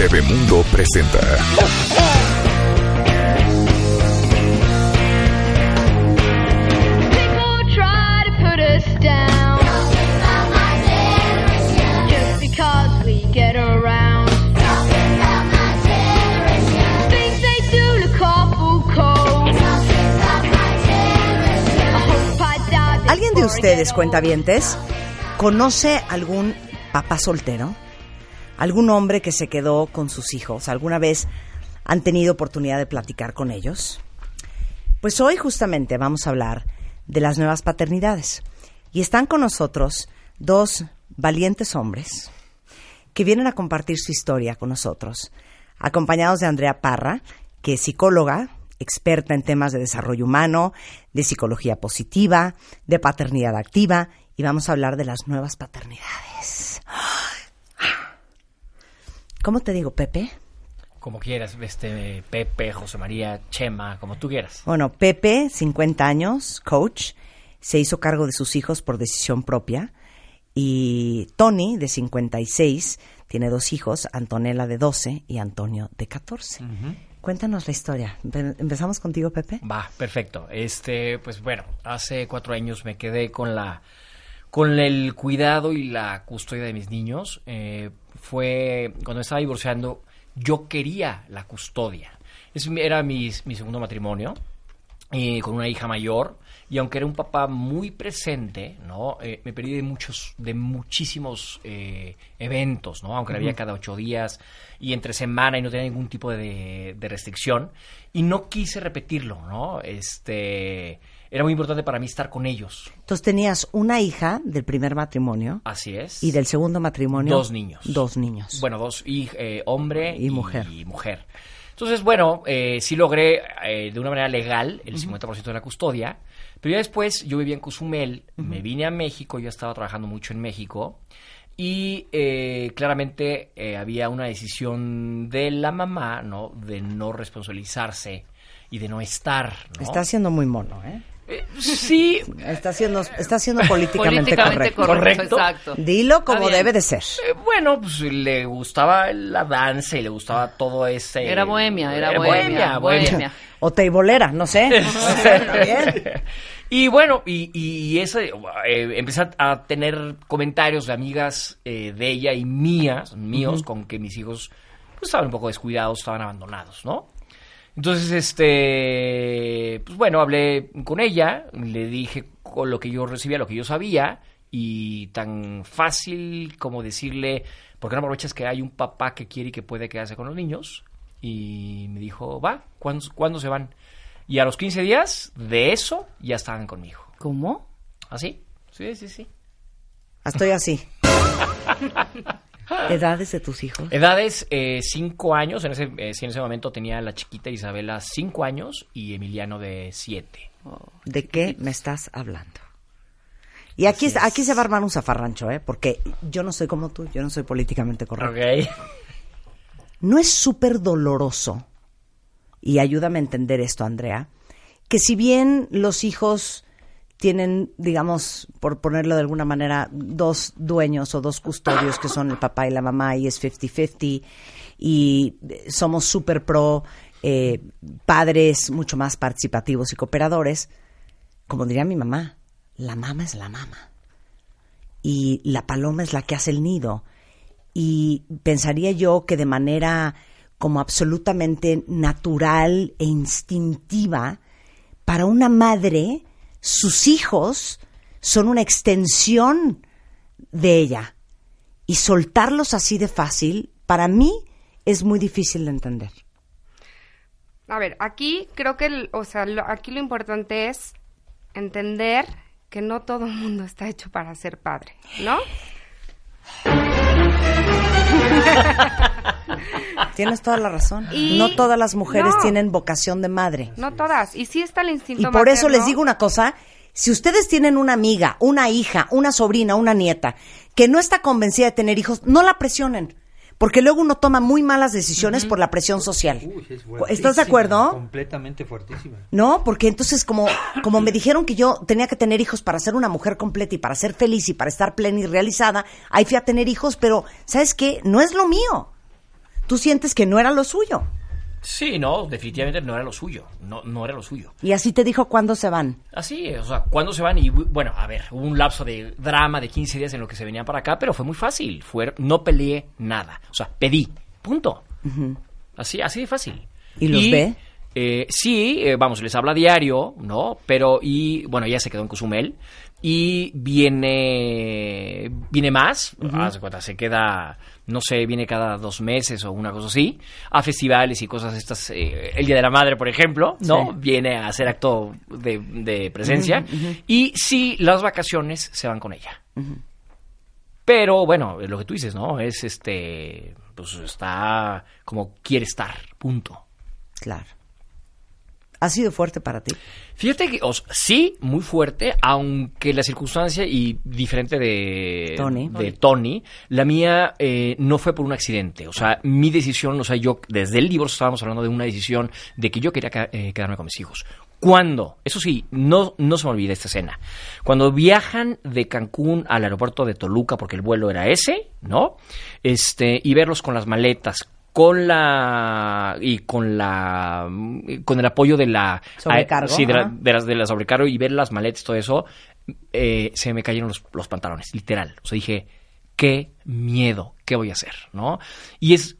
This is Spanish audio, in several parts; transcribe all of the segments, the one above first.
Bebemundo presenta. ¿Alguien de ustedes, get cuentavientes, conoce algún papá soltero? ¿Algún hombre que se quedó con sus hijos? ¿Alguna vez han tenido oportunidad de platicar con ellos? Pues hoy justamente vamos a hablar de las nuevas paternidades. Y están con nosotros dos valientes hombres que vienen a compartir su historia con nosotros, acompañados de Andrea Parra, que es psicóloga, experta en temas de desarrollo humano, de psicología positiva, de paternidad activa, y vamos a hablar de las nuevas paternidades. ¿Cómo te digo, Pepe? Como quieras, este Pepe, José María, Chema, como tú quieras. Bueno, Pepe, 50 años, coach, se hizo cargo de sus hijos por decisión propia. Y Tony, de 56, tiene dos hijos, Antonella de 12 y Antonio de 14. Cuéntanos la historia. Empe- Empezamos contigo, Pepe. Va, perfecto. Este, pues bueno, hace cuatro años me quedé con la, con el cuidado y la custodia de mis niños. Eh, fue cuando estaba divorciando, yo quería la custodia. Es, era mi, mi segundo matrimonio. eh, con una hija mayor y aunque era un papá muy presente, ¿no? Eh, me perdí de muchos, de muchísimos eh, eventos, ¿no? Aunque había cada ocho días y entre semana y no tenía ningún tipo de, de restricción y no quise repetirlo, ¿no? Este era muy importante para mí estar con ellos. Entonces tenías una hija del primer matrimonio Así es. y del segundo matrimonio. Dos niños. Dos niños. Bueno, dos, y, eh, hombre Y mujer. Y mujer. Entonces, bueno, eh, sí logré eh, de una manera legal el 50% de la custodia, pero ya después yo vivía en Cozumel, me vine a México, yo estaba trabajando mucho en México, y eh, claramente eh, había una decisión de la mamá, ¿no? De no responsabilizarse y de no estar, ¿no? Está siendo muy mono, ¿eh? Eh, sí, Está siendo, está siendo políticamente, Políticamente correcto. correcto, Correcto. exacto. Dilo como debe de ser. Eh, bueno, pues le gustaba la danza y le gustaba todo ese... Era bohemia, era bohemia, bohemia. O teibolera, no sé. Está bien. Y bueno, y, y ese, eh, empecé a- a tener comentarios de amigas eh, de ella y mías, míos, con que mis hijos pues, estaban un poco descuidados, estaban abandonados, ¿no? Entonces, este, pues bueno, hablé con ella, le dije con lo que yo recibía, lo que yo sabía, y tan fácil como decirle, ¿por qué no aprovechas que hay un papá que quiere y que puede quedarse con los niños? Y me dijo, va, ¿cuándo, ¿cuándo se van? Y a los 15 días de eso ya estaban conmigo. ¿Cómo? ¿Así? Sí, sí, sí. Estoy así. ¿Edades de tus hijos? Edades, 5 años. En ese, eh, en ese momento tenía la chiquita Isabela 5 años y Emiliano de 7. ¿De qué me estás hablando? Y aquí, es. aquí se va a armar un zafarrancho, ¿eh? Porque yo no soy como tú, yo no soy políticamente correcto. ¿No es súper doloroso? Y ayúdame a entender esto, Andrea, que si bien los hijos tienen, digamos, por ponerlo de alguna manera, dos dueños o dos custodios que son el papá y la mamá y es 50-50 y somos súper pro eh, padres mucho más participativos y cooperadores, como diría mi mamá, la mamá es la mamá y la paloma es la que hace el nido y pensaría yo que de manera como absolutamente natural e instintiva, para una madre, sus hijos son una extensión de ella. Y soltarlos así de fácil, para mí, es muy difícil de entender. A ver, aquí creo que, o sea, lo- aquí lo importante es entender que no todo el mundo está hecho para ser padre, ¿no? Tienes toda la razón. Y- no todas las mujeres no. tienen vocación de madre. No todas. Y sí está el instinto Y por eso les digo una cosa, si ustedes tienen una amiga, una hija, una sobrina, una nieta que no está convencida de tener hijos, no la presionen, porque luego uno toma muy malas decisiones por la presión social. Uy, es ¿Estás de acuerdo? Completamente fuertísima. No, porque entonces como, como me dijeron que yo tenía que tener hijos para ser una mujer completa y para ser feliz y para estar plena y realizada, ahí fui a tener hijos, pero ¿sabes qué? No es lo mío. Tú sientes que no era lo suyo. Sí, no, definitivamente no era lo suyo. No, no era lo suyo. Y así te dijo cuándo se van. Así, o sea, ¿cuándo se van? Y bueno, a ver, hubo un lapso de drama de 15 días en lo que se venían para acá, pero fue muy fácil. Fue, no peleé nada. O sea, pedí. Punto. Así, así de fácil. ¿Y los ve? eh, sí, eh, vamos, les habla diario, ¿no? Pero, y bueno, ella se quedó en Cozumel. Y viene, viene más, de cuenta, se queda, no sé, viene cada dos meses o una cosa así, a festivales y cosas estas, eh, el Día de la Madre, por ejemplo, ¿no? Sí. Viene a hacer acto de, de presencia. Y sí, las vacaciones se van con ella. Pero bueno, lo que tú dices, ¿no? Es este, pues está como quiere estar, punto. Claro. ¿Ha sido fuerte para ti? Fíjate que, o sea, sí, muy fuerte, aunque la circunstancia y diferente de Tony. de Tony, la mía eh, no fue por un accidente. O sea, mi decisión, o sea, yo desde el divorcio estábamos hablando de una decisión de que yo quería eh, quedarme con mis hijos. ¿Cuándo? Eso sí, no, no se me olvida esta escena. Cuando viajan de Cancún al aeropuerto de Toluca, porque el vuelo era ese, ¿no? Este, y verlos con las maletas, con la y con la con el apoyo de la Sobrecargo, sí, de la, ajá. de las de la sobrecargo y ver las maletas todo eso eh, se me cayeron los, los pantalones literal. O sea dije qué miedo qué voy a hacer no y es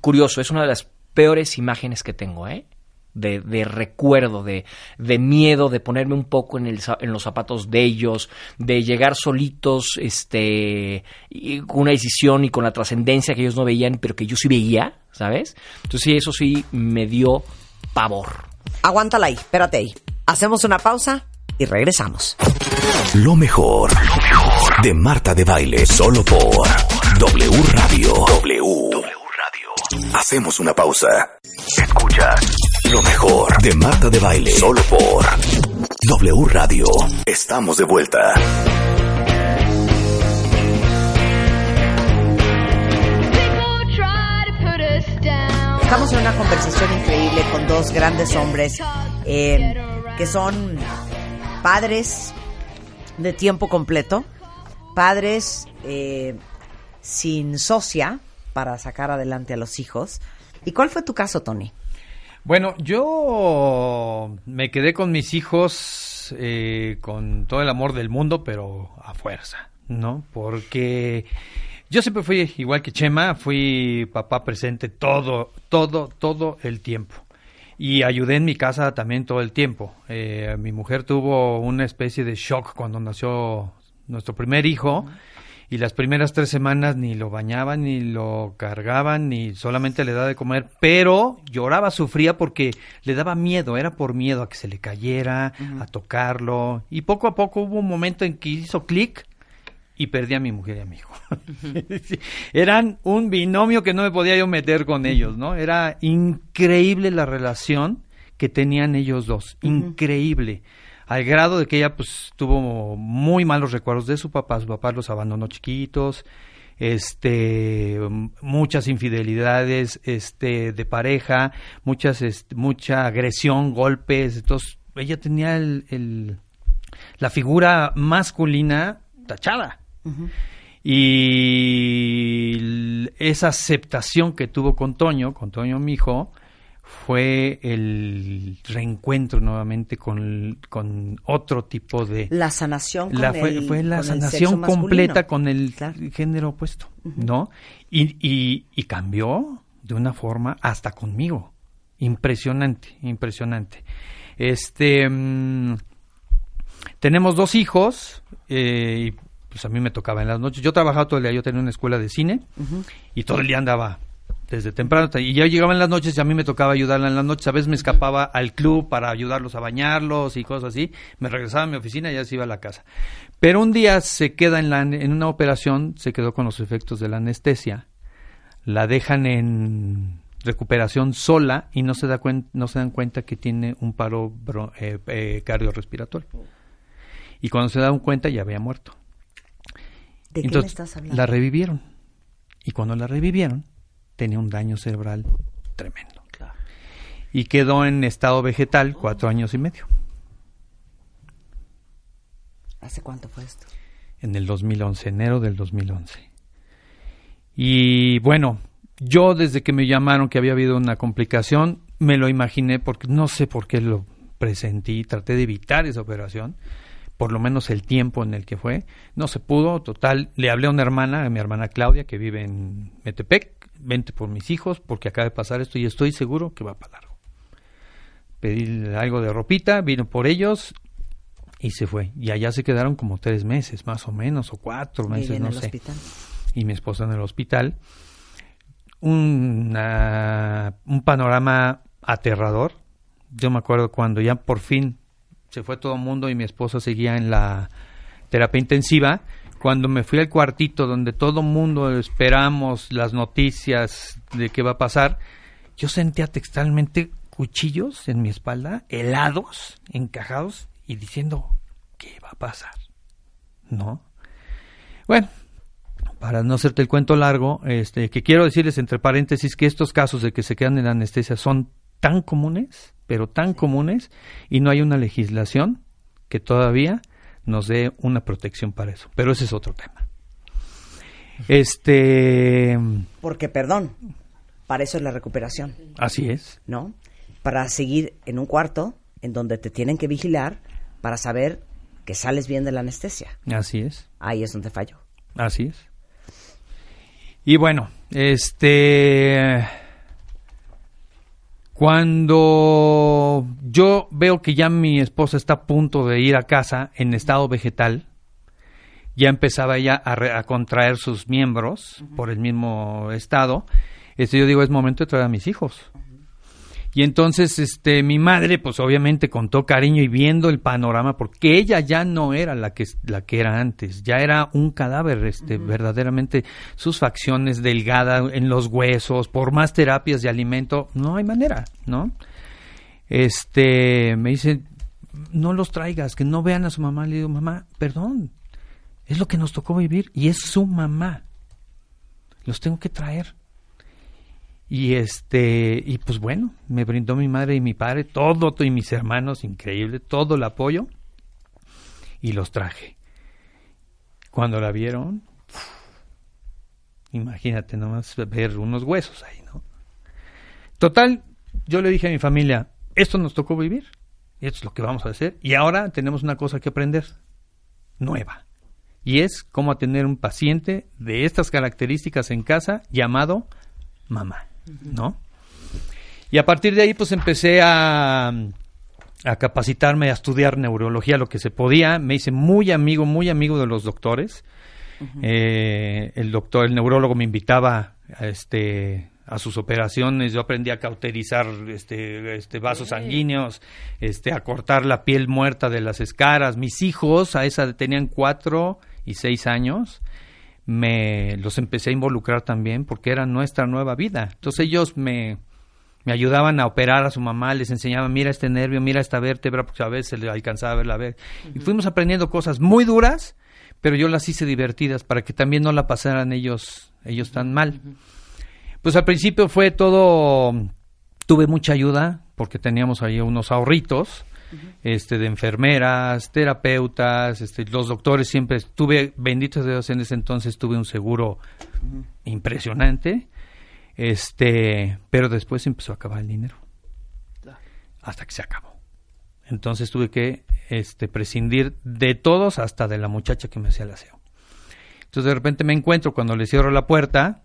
curioso es una de las peores imágenes que tengo eh de, de recuerdo, de, de miedo, de ponerme un poco en, el, en los zapatos de ellos, de llegar solitos, este, y con una decisión y con la trascendencia que ellos no veían, pero que yo sí veía, ¿sabes? Entonces sí, eso sí me dio pavor. Aguántala ahí, espérate ahí. Hacemos una pausa y regresamos. Lo mejor, de Marta de Baile, solo por W Radio. W. Radio. Hacemos una pausa. Escucha. Lo mejor de Marta de Baile, solo por W Radio. Estamos de vuelta. Estamos en una conversación increíble con dos grandes hombres eh, que son padres de tiempo completo, padres eh, sin socia para sacar adelante a los hijos. ¿Y cuál fue tu caso, Tony? Bueno, yo me quedé con mis hijos eh, con todo el amor del mundo, pero a fuerza, ¿no? Porque yo siempre fui igual que Chema, fui papá presente todo, todo, todo el tiempo. Y ayudé en mi casa también todo el tiempo. Eh, mi mujer tuvo una especie de shock cuando nació nuestro primer hijo. Y las primeras tres semanas ni lo bañaban, ni lo cargaban, ni solamente le daba de comer, pero lloraba, sufría porque le daba miedo, era por miedo a que se le cayera, a tocarlo. Y poco a poco hubo un momento en que hizo clic y perdí a mi mujer y a mi hijo. Eran un binomio que no me podía yo meter con ellos, ¿no? Era increíble la relación que tenían ellos dos, increíble. Al grado de que ella pues tuvo muy malos recuerdos de su papá, su papá los abandonó chiquitos, este muchas infidelidades este de pareja, muchas este, mucha agresión, golpes, entonces ella tenía el, el- la figura masculina tachada. Y esa aceptación que tuvo con Toño, con Toño mi hijo, fue el reencuentro nuevamente con, con otro tipo de... La sanación con La- fue, el- fue la con el sexo sanación masculino. completa con el Claro. género opuesto, ¿no? Y, y, y cambió de una forma hasta conmigo. Impresionante, impresionante. Este... mm, tenemos dos hijos eh, y pues a mí me tocaba en las noches. Yo trabajaba todo el día, yo tenía una escuela de cine y todo el día andaba desde temprano y ya llegaba en las noches y a mí me tocaba ayudarla en las noches. A veces me escapaba al club para ayudarlos a bañarlos y cosas así. Me regresaba a mi oficina y ya se iba a la casa. Pero un día se queda en, la, en una operación, se quedó con los efectos de la anestesia. la dejan en recuperación sola y no se, da no se dan cuenta que tiene un paro eh, eh, cardiorrespiratorio. Y cuando se dan cuenta ya había muerto. ¿De qué estás hablando? La revivieron. Y cuando la revivieron, tenía un daño cerebral tremendo. Y quedó en estado vegetal cuatro años y medio. ¿Hace cuánto fue esto? En el 2011, enero del 2011. Y bueno, yo desde que me llamaron que había habido una complicación, me lo imaginé porque no sé por qué lo presentí, traté de evitar esa operación, por lo menos el tiempo en el que fue. No se pudo, total, le hablé a una hermana, a mi hermana Claudia, que vive en Metepec, vente por mis hijos porque acaba de pasar esto y estoy seguro que va para largo. Pedí algo de ropita, vino por ellos y se fue. Y allá se quedaron como tres meses, más o menos, o cuatro meses, no sé. Hospital. Y mi esposa en el hospital un panorama aterrador. Yo me acuerdo cuando ya por fin se fue todo el mundo y mi esposa seguía en la terapia intensiva. Cuando me fui al cuartito donde todo mundo esperamos las noticias de qué va a pasar, yo sentía textualmente cuchillos en mi espalda, helados, encajados y diciendo, ¿qué va a pasar? ¿No? Bueno, para no hacerte el cuento largo, este, que quiero decirles entre paréntesis que estos casos de que se quedan en anestesia son tan comunes, pero tan comunes, y no hay una legislación que todavía nos dé una protección para eso. Pero ese es otro tema. Este. Porque, perdón, para eso es la recuperación. Así es. ¿No? Para seguir en un cuarto en donde te tienen que vigilar para saber que sales bien de la anestesia. Así es. Ahí es donde fallo. Así es. Y bueno, este... Cuando yo veo que ya mi esposa está a punto de ir a casa en estado vegetal, ya empezaba ella a, contraer sus miembros por el mismo estado, este, yo digo, es momento de traer a mis hijos. Y entonces, este, mi madre, pues obviamente contó cariño y viendo el panorama, porque ella ya no era la que, la que era antes, ya era un cadáver, este, verdaderamente, sus facciones delgadas en los huesos, por más terapias de alimento, no hay manera, ¿no? Este, me dice, no los traigas, que no vean a su mamá. Le digo, mamá, perdón, es lo que nos tocó vivir y es su mamá. Los tengo que traer. Y este, y pues bueno, me brindó mi madre y mi padre, todo, y mis hermanos, increíble, todo el apoyo. Y los traje. Cuando la vieron, imagínate nomás ver unos huesos ahí, ¿no? Total, yo le dije a mi familia, esto nos tocó vivir, esto es lo que vamos a hacer, y ahora tenemos una cosa que aprender, nueva, y es cómo tener un paciente de estas características en casa llamado mamá. ¿No? Y a partir de ahí, pues empecé a, a capacitarme, a estudiar neurología, lo que se podía. Me hice muy amigo, muy amigo de los doctores. Eh, el doctor, el neurólogo me invitaba a, este, a sus operaciones. Yo aprendí a cauterizar este, este vasos sanguíneos, este, a cortar la piel muerta de las escaras. Mis hijos, a esa tenían cuatro y seis años me los empecé a involucrar también porque era nuestra nueva vida. Entonces ellos me, me ayudaban a operar a su mamá, les enseñaban, mira este nervio, mira esta vértebra, porque a veces le alcanzaba a ver. Y fuimos aprendiendo cosas muy duras, pero yo las hice divertidas para que también no la pasaran ellos, ellos tan mal. Pues al principio fue todo, tuve mucha ayuda porque teníamos ahí unos ahorritos este, de enfermeras, terapeutas, este, los doctores siempre tuve, benditos Dios, en ese entonces tuve un seguro impresionante, este, pero después empezó a acabar el dinero, hasta que se acabó. Entonces tuve que este, prescindir de todos, hasta de la muchacha que me hacía el aseo. Entonces de repente me encuentro cuando le cierro la puerta,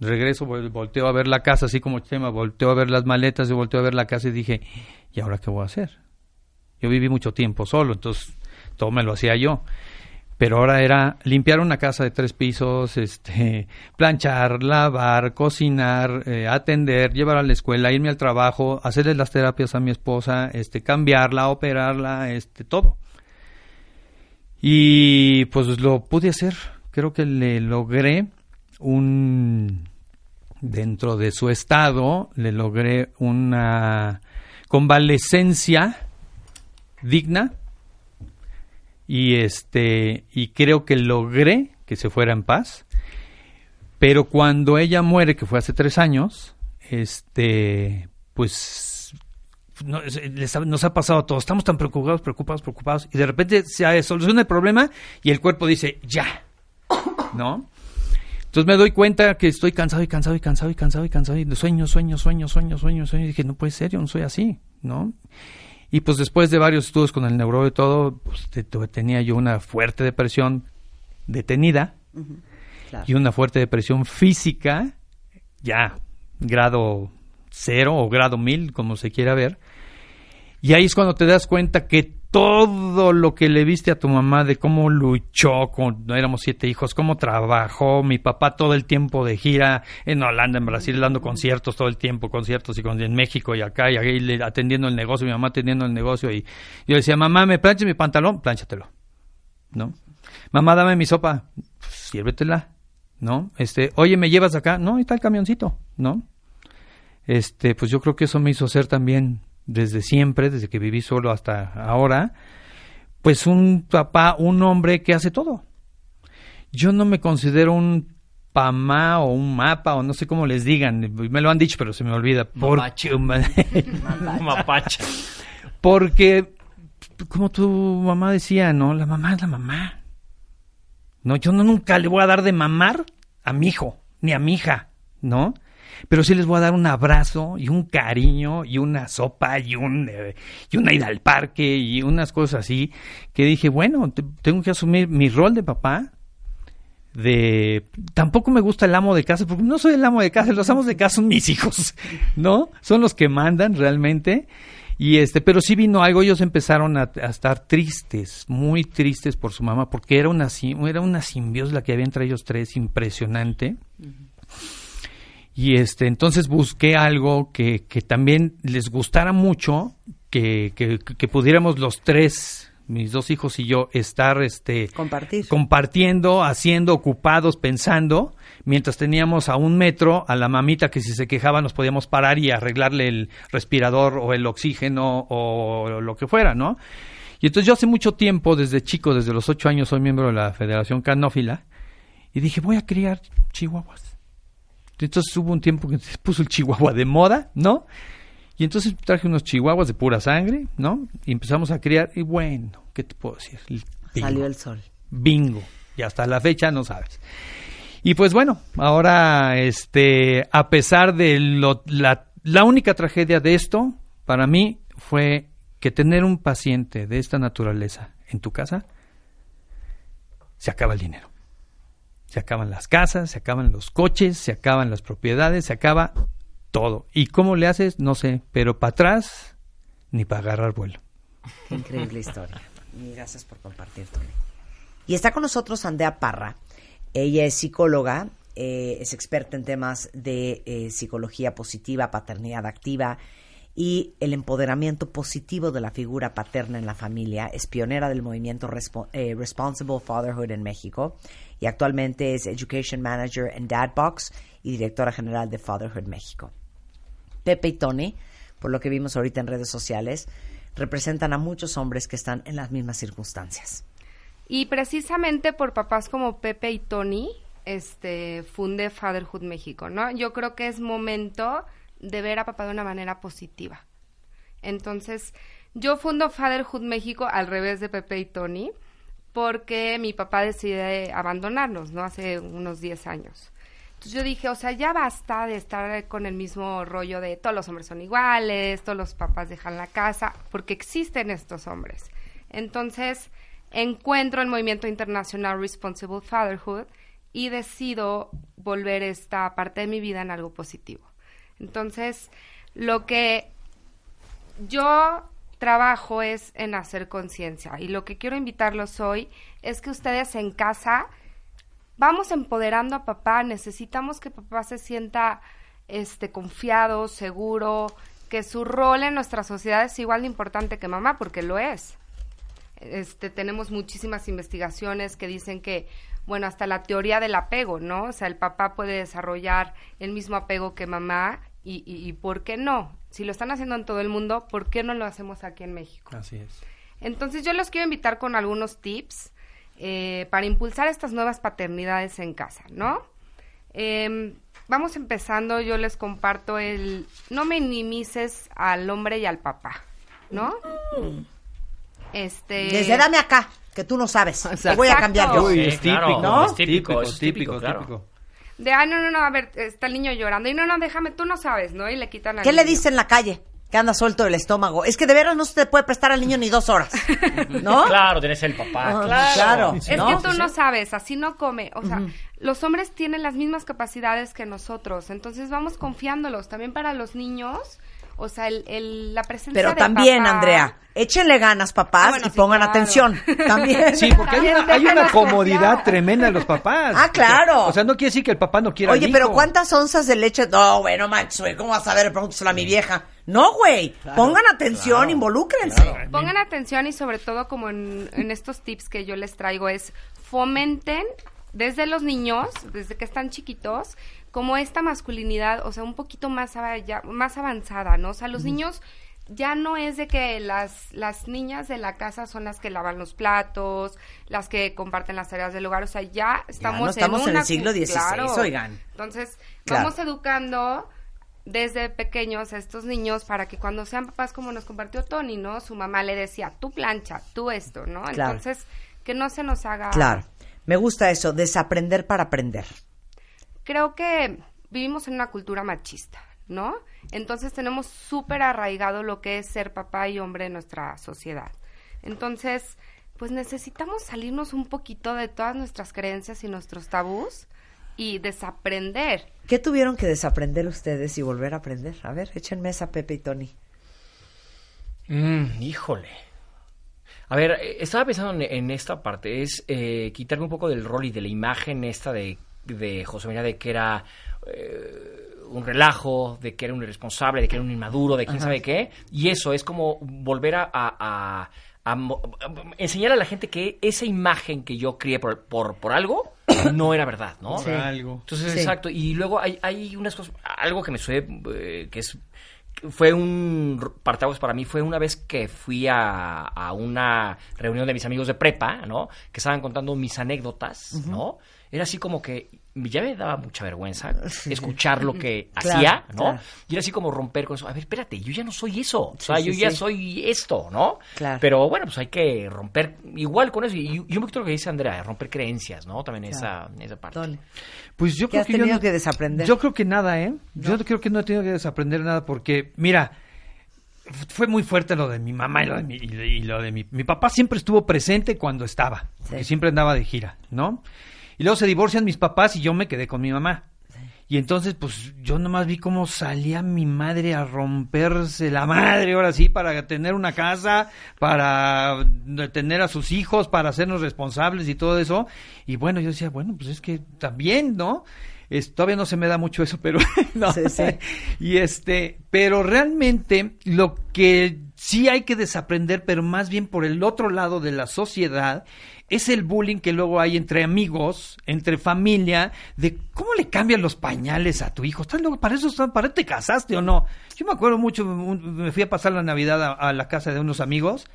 regreso, volteo a ver la casa, así como tema, volteo a ver las maletas y volteo a ver la casa y dije, ¿y ahora qué voy a hacer? Yo viví mucho tiempo solo, entonces todo me lo hacía yo. Pero ahora era limpiar una casa de tres pisos, este, planchar, lavar, cocinar, eh, atender, llevar a la escuela, irme al trabajo, hacerle las terapias a mi esposa, este, cambiarla, operarla, este, todo. Y pues lo pude hacer. Creo que le logré un dentro de su estado, le logré una convalecencia digna. Y este y creo que logré que se fuera en paz. Pero cuando ella muere que fue hace tres años este pues nos ha pasado a todos. Estamos tan preocupados preocupados preocupados. Y de repente se soluciona el problema y el cuerpo dice ya no entonces me doy cuenta que estoy cansado y cansado y cansado y cansado y cansado y sueño sueño sueño sueño sueño sueño y dije no puede ser yo no soy así no y pues después de varios estudios con el neurólogo y todo, pues tenía yo una fuerte depresión detenida y una fuerte depresión física, ya grado cero o grado mil, como se quiera ver. Y ahí es cuando te das cuenta que todo lo que le viste a tu mamá de cómo luchó, cuando éramos siete hijos, cómo trabajó, mi papá todo el tiempo de gira en Holanda, en Brasil, dando conciertos todo el tiempo, conciertos y con, en México y acá, y ahí atendiendo el negocio, mi mamá atendiendo el negocio, y yo decía, mamá, ¿me planches mi pantalón? Plánchatelo, ¿no? Mamá, dame mi sopa, pues, sírvetela, ¿no? Este, oye, ¿me llevas acá? No, ahí está el camioncito, ¿no? Este, pues yo creo que eso me hizo ser también desde siempre, desde que viví solo hasta ahora, pues un papá, un hombre que hace todo. Yo no me considero un pamá o un mapa o no sé cómo les digan, me lo han dicho pero se me olvida. Mapache. Mapache. Porque, como tu mamá decía, ¿no? La mamá es la mamá. No, yo no, nunca le voy a dar de mamar a mi hijo, ni a mi hija, ¿no? Pero sí les voy a dar un abrazo y un cariño y una sopa y, un, eh, y una ida al parque y unas cosas así que dije, bueno, tengo que asumir mi rol de papá. De tampoco me gusta el amo de casa porque no soy el amo de casa, los amos de casa son mis hijos, ¿no? Son los que mandan realmente. Y este, pero sí vino algo, ellos empezaron a, estar tristes, muy tristes por su mamá, porque era una, era una simbiosis la que había entre ellos tres impresionante. Y este, entonces busqué algo que, que también les gustara mucho, que, que, pudiéramos los tres, mis dos hijos y yo, estar este, compartiendo, haciendo, ocupados, pensando, mientras teníamos a un metro a la mamita que si se quejaba nos podíamos parar y arreglarle el respirador o el oxígeno o lo que fuera, ¿no? Y entonces yo hace mucho tiempo, desde chico, desde los ocho años, soy miembro de la Federación Canófila, y dije, voy a criar chihuahuas. Entonces hubo un tiempo que se puso el chihuahua de moda, ¿no? Y entonces traje unos chihuahuas de pura sangre, ¿no? Y empezamos a criar y bueno, ¿qué te puedo decir? Salió el sol. Bingo. Y hasta la fecha no sabes. Y pues bueno, ahora, este, a pesar de lo, la, la única tragedia de esto, para mí fue que tener un paciente de esta naturaleza en tu casa, se acaba el dinero se acaban las casas, se acaban los coches, se acaban las propiedades, se acaba todo. ¿Y cómo le haces? No sé, pero para atrás ni para agarrar vuelo. Qué increíble historia. Gracias por compartir, Tony. Y está con nosotros Andrea Parra. Ella es psicóloga, eh, es experta en temas de eh, psicología positiva, paternidad activa y el empoderamiento positivo de la figura paterna en la familia. Es pionera del movimiento eh, Responsible Fatherhood en México y actualmente es Education Manager en Dadbox y directora general de Fatherhood México. Pepe y Tony, por lo que vimos ahorita en redes sociales, representan a muchos hombres que están en las mismas circunstancias. Y precisamente por papás como Pepe y Tony, este, funde Fatherhood México, ¿no? Yo creo que es momento de ver a papá de una manera positiva. Entonces, yo fundo Fatherhood México al revés de Pepe y Tony, porque mi papá decide abandonarnos, ¿no? Hace unos 10 años. Entonces yo dije, o sea, ya basta de estar con el mismo rollo de todos los hombres son iguales, todos los papás dejan la casa, porque existen estos hombres. Entonces encuentro el movimiento internacional Responsible Fatherhood y decido volver esta parte de mi vida en algo positivo. Entonces, lo que yo trabajo es en hacer conciencia y lo que quiero invitarlos hoy es que ustedes en casa vamos empoderando a papá, necesitamos que papá se sienta este confiado, seguro, que su rol en nuestra sociedad es igual de importante que mamá porque lo es. Este, tenemos muchísimas investigaciones que dicen que, bueno, hasta la teoría del apego, ¿no? O sea, el papá puede desarrollar el mismo apego que mamá y, y, y ¿por qué no? Si lo están haciendo en todo el mundo, ¿por qué no lo hacemos aquí en México? Así es. Entonces yo los quiero invitar con algunos tips eh, para impulsar estas nuevas paternidades en casa, ¿no? Em, vamos empezando, yo les comparto el no minimices al hombre y al papá, ¿no? Este Desde dame acá, que tú no sabes. Te voy a cambiar yo. Uy, Sí, es claro, típico, ¿no? Es típico, Típico, es típico, típico, claro. típico. de ah no no no, a ver, está el niño llorando y no no, déjame, tú no sabes, ¿no? Y le quitan al ¿Qué le dice en la calle? Que anda suelto el estómago. Es que de veras no se te puede prestar al niño ni dos horas. ¿No? Claro, tienes el papá. Ah, claro. claro. Es ¿no? que tú no sabes, así no come. O sea, los hombres tienen las mismas capacidades que nosotros, entonces vamos confiándolos. También para los niños, o sea, el, el- la presencia Pero de también, papá- Andrea, échenle ganas, papás, Ah, bueno, y sí, pongan claro. atención. También. Sí, porque hay una, hay una comodidad tremenda en los papás. Ah, claro. O sea, no quiere decir que el papá no quiera al Oye, pero. ¿cuántas onzas de leche? No, bueno, manches, güey, ¿cómo vas a ver? Pregúntaselo a mi vieja. No, güey. Pongan atención, involúcrense. Pongan atención y sobre todo como en, en estos tips que yo les traigo es fomenten desde los niños, desde que están chiquitos, como esta masculinidad, o sea, un poquito más, más avanzada, ¿no? O sea, los niños ya no es de que las, las niñas de la casa son las que lavan los platos, las que comparten las tareas del hogar, o sea, ya estamos, no estamos en una el siglo XVI, oigan. Entonces, Claro. vamos educando desde pequeños a estos niños para que cuando sean papás, como nos compartió Tony, ¿no? Su mamá le decía, tú plancha, tú esto, ¿no? Claro. Entonces, que no se nos haga... Claro. Me gusta eso, desaprender para aprender. Creo que vivimos en una cultura machista, ¿no? Entonces tenemos súper arraigado lo que es ser papá y hombre en nuestra sociedad. Entonces, pues necesitamos salirnos un poquito de todas nuestras creencias y nuestros tabús y desaprender. ¿Qué tuvieron que desaprender ustedes y volver a aprender? A ver, échenme esa Pepe y Tony. Mm, híjole. A ver, eh, estaba pensando en, en esta parte, es eh, quitarme un poco del rol y de la imagen esta de, de José María de que era eh, un relajo, de que era un irresponsable, de que era un inmaduro, de quién sabe qué. Y eso es como volver a, a- a- a mo- a enseñar a la gente que esa imagen que yo crié por, por, por algo no era verdad, ¿no? Por algo. Entonces, Sí. exacto. Y luego hay, hay unas cosas, algo que me sucede, eh, que es, fue un parteaguas para mí, fue una vez que fui a, a una reunión de mis amigos de prepa, ¿no? Que estaban contando mis anécdotas, ¿no? Era así como que ya me daba mucha vergüenza escuchar lo que Claro, hacía, ¿no? claro. Y era así como romper con eso. A ver, espérate, yo ya no soy eso. O Sí, sea, sí, yo ya soy esto, ¿no? Claro. Pero bueno, pues hay que romper igual con eso. Y, y un poquito lo que dice Andrea, romper creencias, ¿no? También esa, esa parte. Pues yo ¿Qué creo has que yo tenido no- que desaprender? Yo creo que nada, ¿eh? Yo creo que no he tenido que desaprender nada porque, mira, fue muy fuerte lo de mi mamá y lo de mi, y lo- y lo de mi, mi papá siempre estuvo presente cuando estaba, porque siempre andaba de gira, ¿no? Y luego se divorcian mis papás y yo me quedé con mi mamá. Y entonces, pues, yo nomás vi cómo salía mi madre a romperse la madre, ahora sí, para tener una casa, para tener a sus hijos, para hacernos responsables y todo eso. Y bueno, yo decía, bueno, pues es que también, ¿no? Es- todavía no se me da mucho eso, pero no. Sí, sí. Y este, pero realmente lo que sí hay que desaprender, pero más bien por el otro lado de la sociedad, es el bullying que luego hay entre amigos, entre familia, de cómo le cambian los pañales a tu hijo. ¿Estás loco? ¿Para eso para te casaste o no? Yo me acuerdo mucho, me fui a pasar la Navidad a, a la casa de unos amigos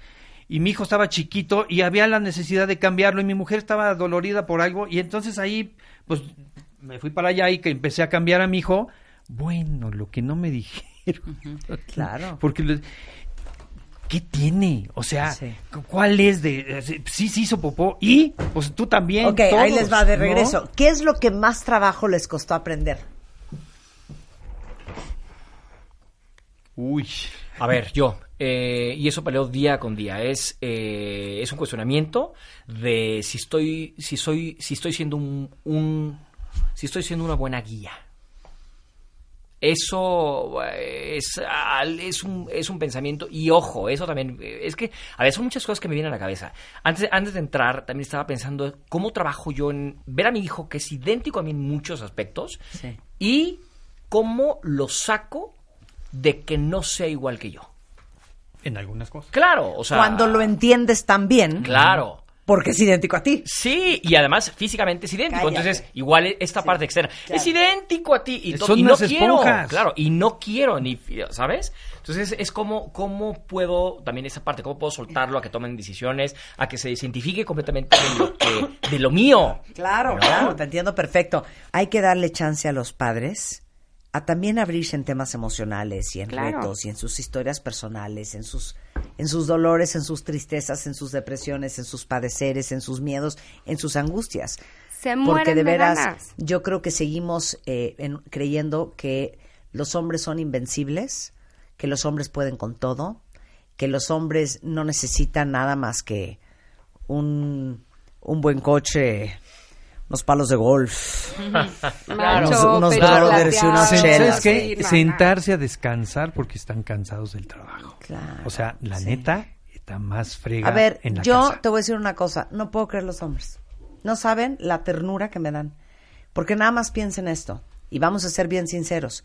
y mi hijo estaba chiquito y había la necesidad de cambiarlo y mi mujer estaba dolorida por algo y entonces ahí pues me fui para allá y que empecé a cambiar a mi hijo. Bueno, lo que no me dijeron. Claro. Porque ¿qué tiene? O sea, Sí. cu- ¿cuál es de sí se hizo popó y pues tú también Ok, ahí les va de ¿no? regreso. ¿Qué es lo que más trabajo les costó aprender? Uy. A ver, yo, eh, y eso peleo día con día, es, eh, es un cuestionamiento de si estoy, si soy, si estoy siendo un, un- si estoy siendo una buena guía. Eso eh, es, es, un, es un pensamiento y ojo, eso también, eh, es que a veces son muchas cosas que me vienen a la cabeza. Antes, de- antes de entrar, también estaba pensando cómo trabajo yo en ver a mi hijo, que es idéntico a mí en muchos aspectos, Sí. y cómo lo saco de que no sea igual que yo. En algunas cosas. Claro, o sea. Cuando lo entiendes también. Claro. Porque es idéntico a ti. Sí, y además físicamente es idéntico. Cállate. Entonces, igual esta parte externa es idéntico a ti y, Son y no unas quiero. esponjas. Claro, y no quiero ni, ¿sabes? Entonces es como cómo puedo también esa parte, cómo puedo soltarlo a que tomen decisiones, a que se desidentifique completamente de lo que de lo mío. Claro, ¿No? claro, te entiendo perfecto. Hay que darle chance a los padres a también abrirse en temas emocionales y en Claro. retos y en sus historias personales, en sus en sus dolores, en sus tristezas, en sus depresiones, en sus padeceres, en sus miedos, en sus angustias. Se mueren Porque de de veras, ganas. yo creo que seguimos eh, en- creyendo que los hombres son invencibles, que los hombres pueden con todo, que los hombres no necesitan nada más que un, un buen coche, unos palos de golf, Unos- unos brothers y unas ¿Sabes chelas? Sí, no, Sentarse a descansar porque están cansados del trabajo. Claro, O sea, la sí. neta está más frega A ver, en la yo casa. te voy a decir una cosa, no puedo creer los hombres. No saben la ternura que me dan. Porque nada más piensen esto, y vamos a ser bien sinceros.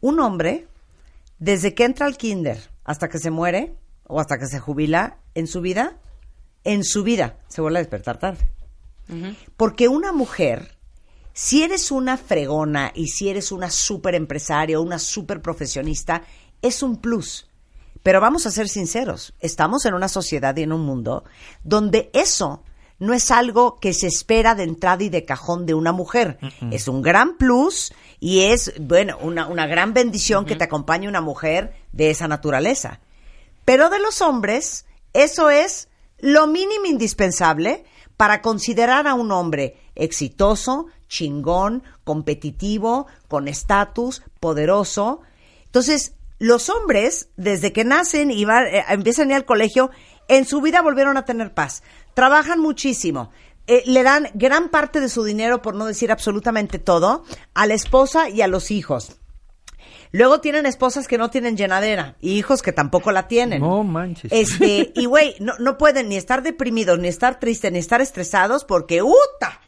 Un hombre, desde que entra al kinder hasta que se muere, o hasta que se jubila, en su vida, en su vida, se vuelve a despertar tarde. Porque una mujer, si eres una fregona y si eres una súper empresaria o una súper profesionista, es un plus. Pero vamos a ser sinceros, estamos en una sociedad y en un mundo donde eso no es algo que se espera de entrada y de cajón de una mujer. Es un gran plus y es, bueno, una, una gran bendición que te acompañe una mujer de esa naturaleza. Pero de los hombres, eso es lo mínimo indispensable para considerar a un hombre exitoso, chingón, competitivo, con estatus, poderoso. Entonces, los hombres, desde que nacen y eh, empiezan a ir al colegio, en su vida volvieron a tener paz. Trabajan muchísimo. Eh, le dan gran parte de su dinero, por no decir absolutamente todo, a la esposa y a los hijos. Luego tienen esposas que no tienen llenadera y hijos que tampoco la tienen. No manches. Este, y güey, no, no pueden ni estar deprimidos, ni estar tristes, ni estar estresados porque ¡uta!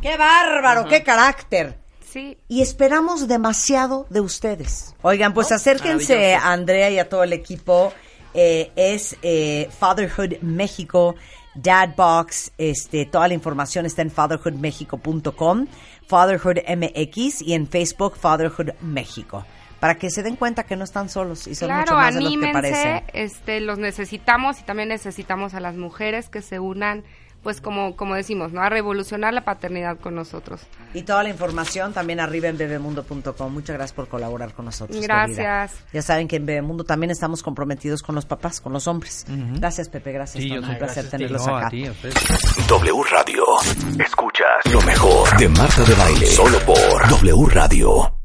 ¡Qué bárbaro! ¡Qué carácter! Sí, Y esperamos demasiado de ustedes. Oigan, pues acérquense a Andrea y a todo el equipo. Eh, es eh, Fatherhood México, Dadbox. Este, toda la información está en fatherhoodmexico.com, Fatherhood MX y en Facebook Fatherhood México. Para que se den cuenta que no están solos y son mucho claro, más de los que anímense, parecen. este, los necesitamos y también necesitamos a las mujeres que se unan, pues como, como decimos, ¿no? A revolucionar la paternidad con nosotros. Y toda la información también arriba en bebemundo.com. Muchas gracias por colaborar con nosotros. Gracias. querida. Ya saben que en Bebemundo también estamos comprometidos con los papás, con los hombres. Gracias, Pepe. Gracias. Sí, yo un placer tenerlos No, acá. a ti. W Radio. Escuchas lo mejor de Marta de Baile. Solo por W Radio.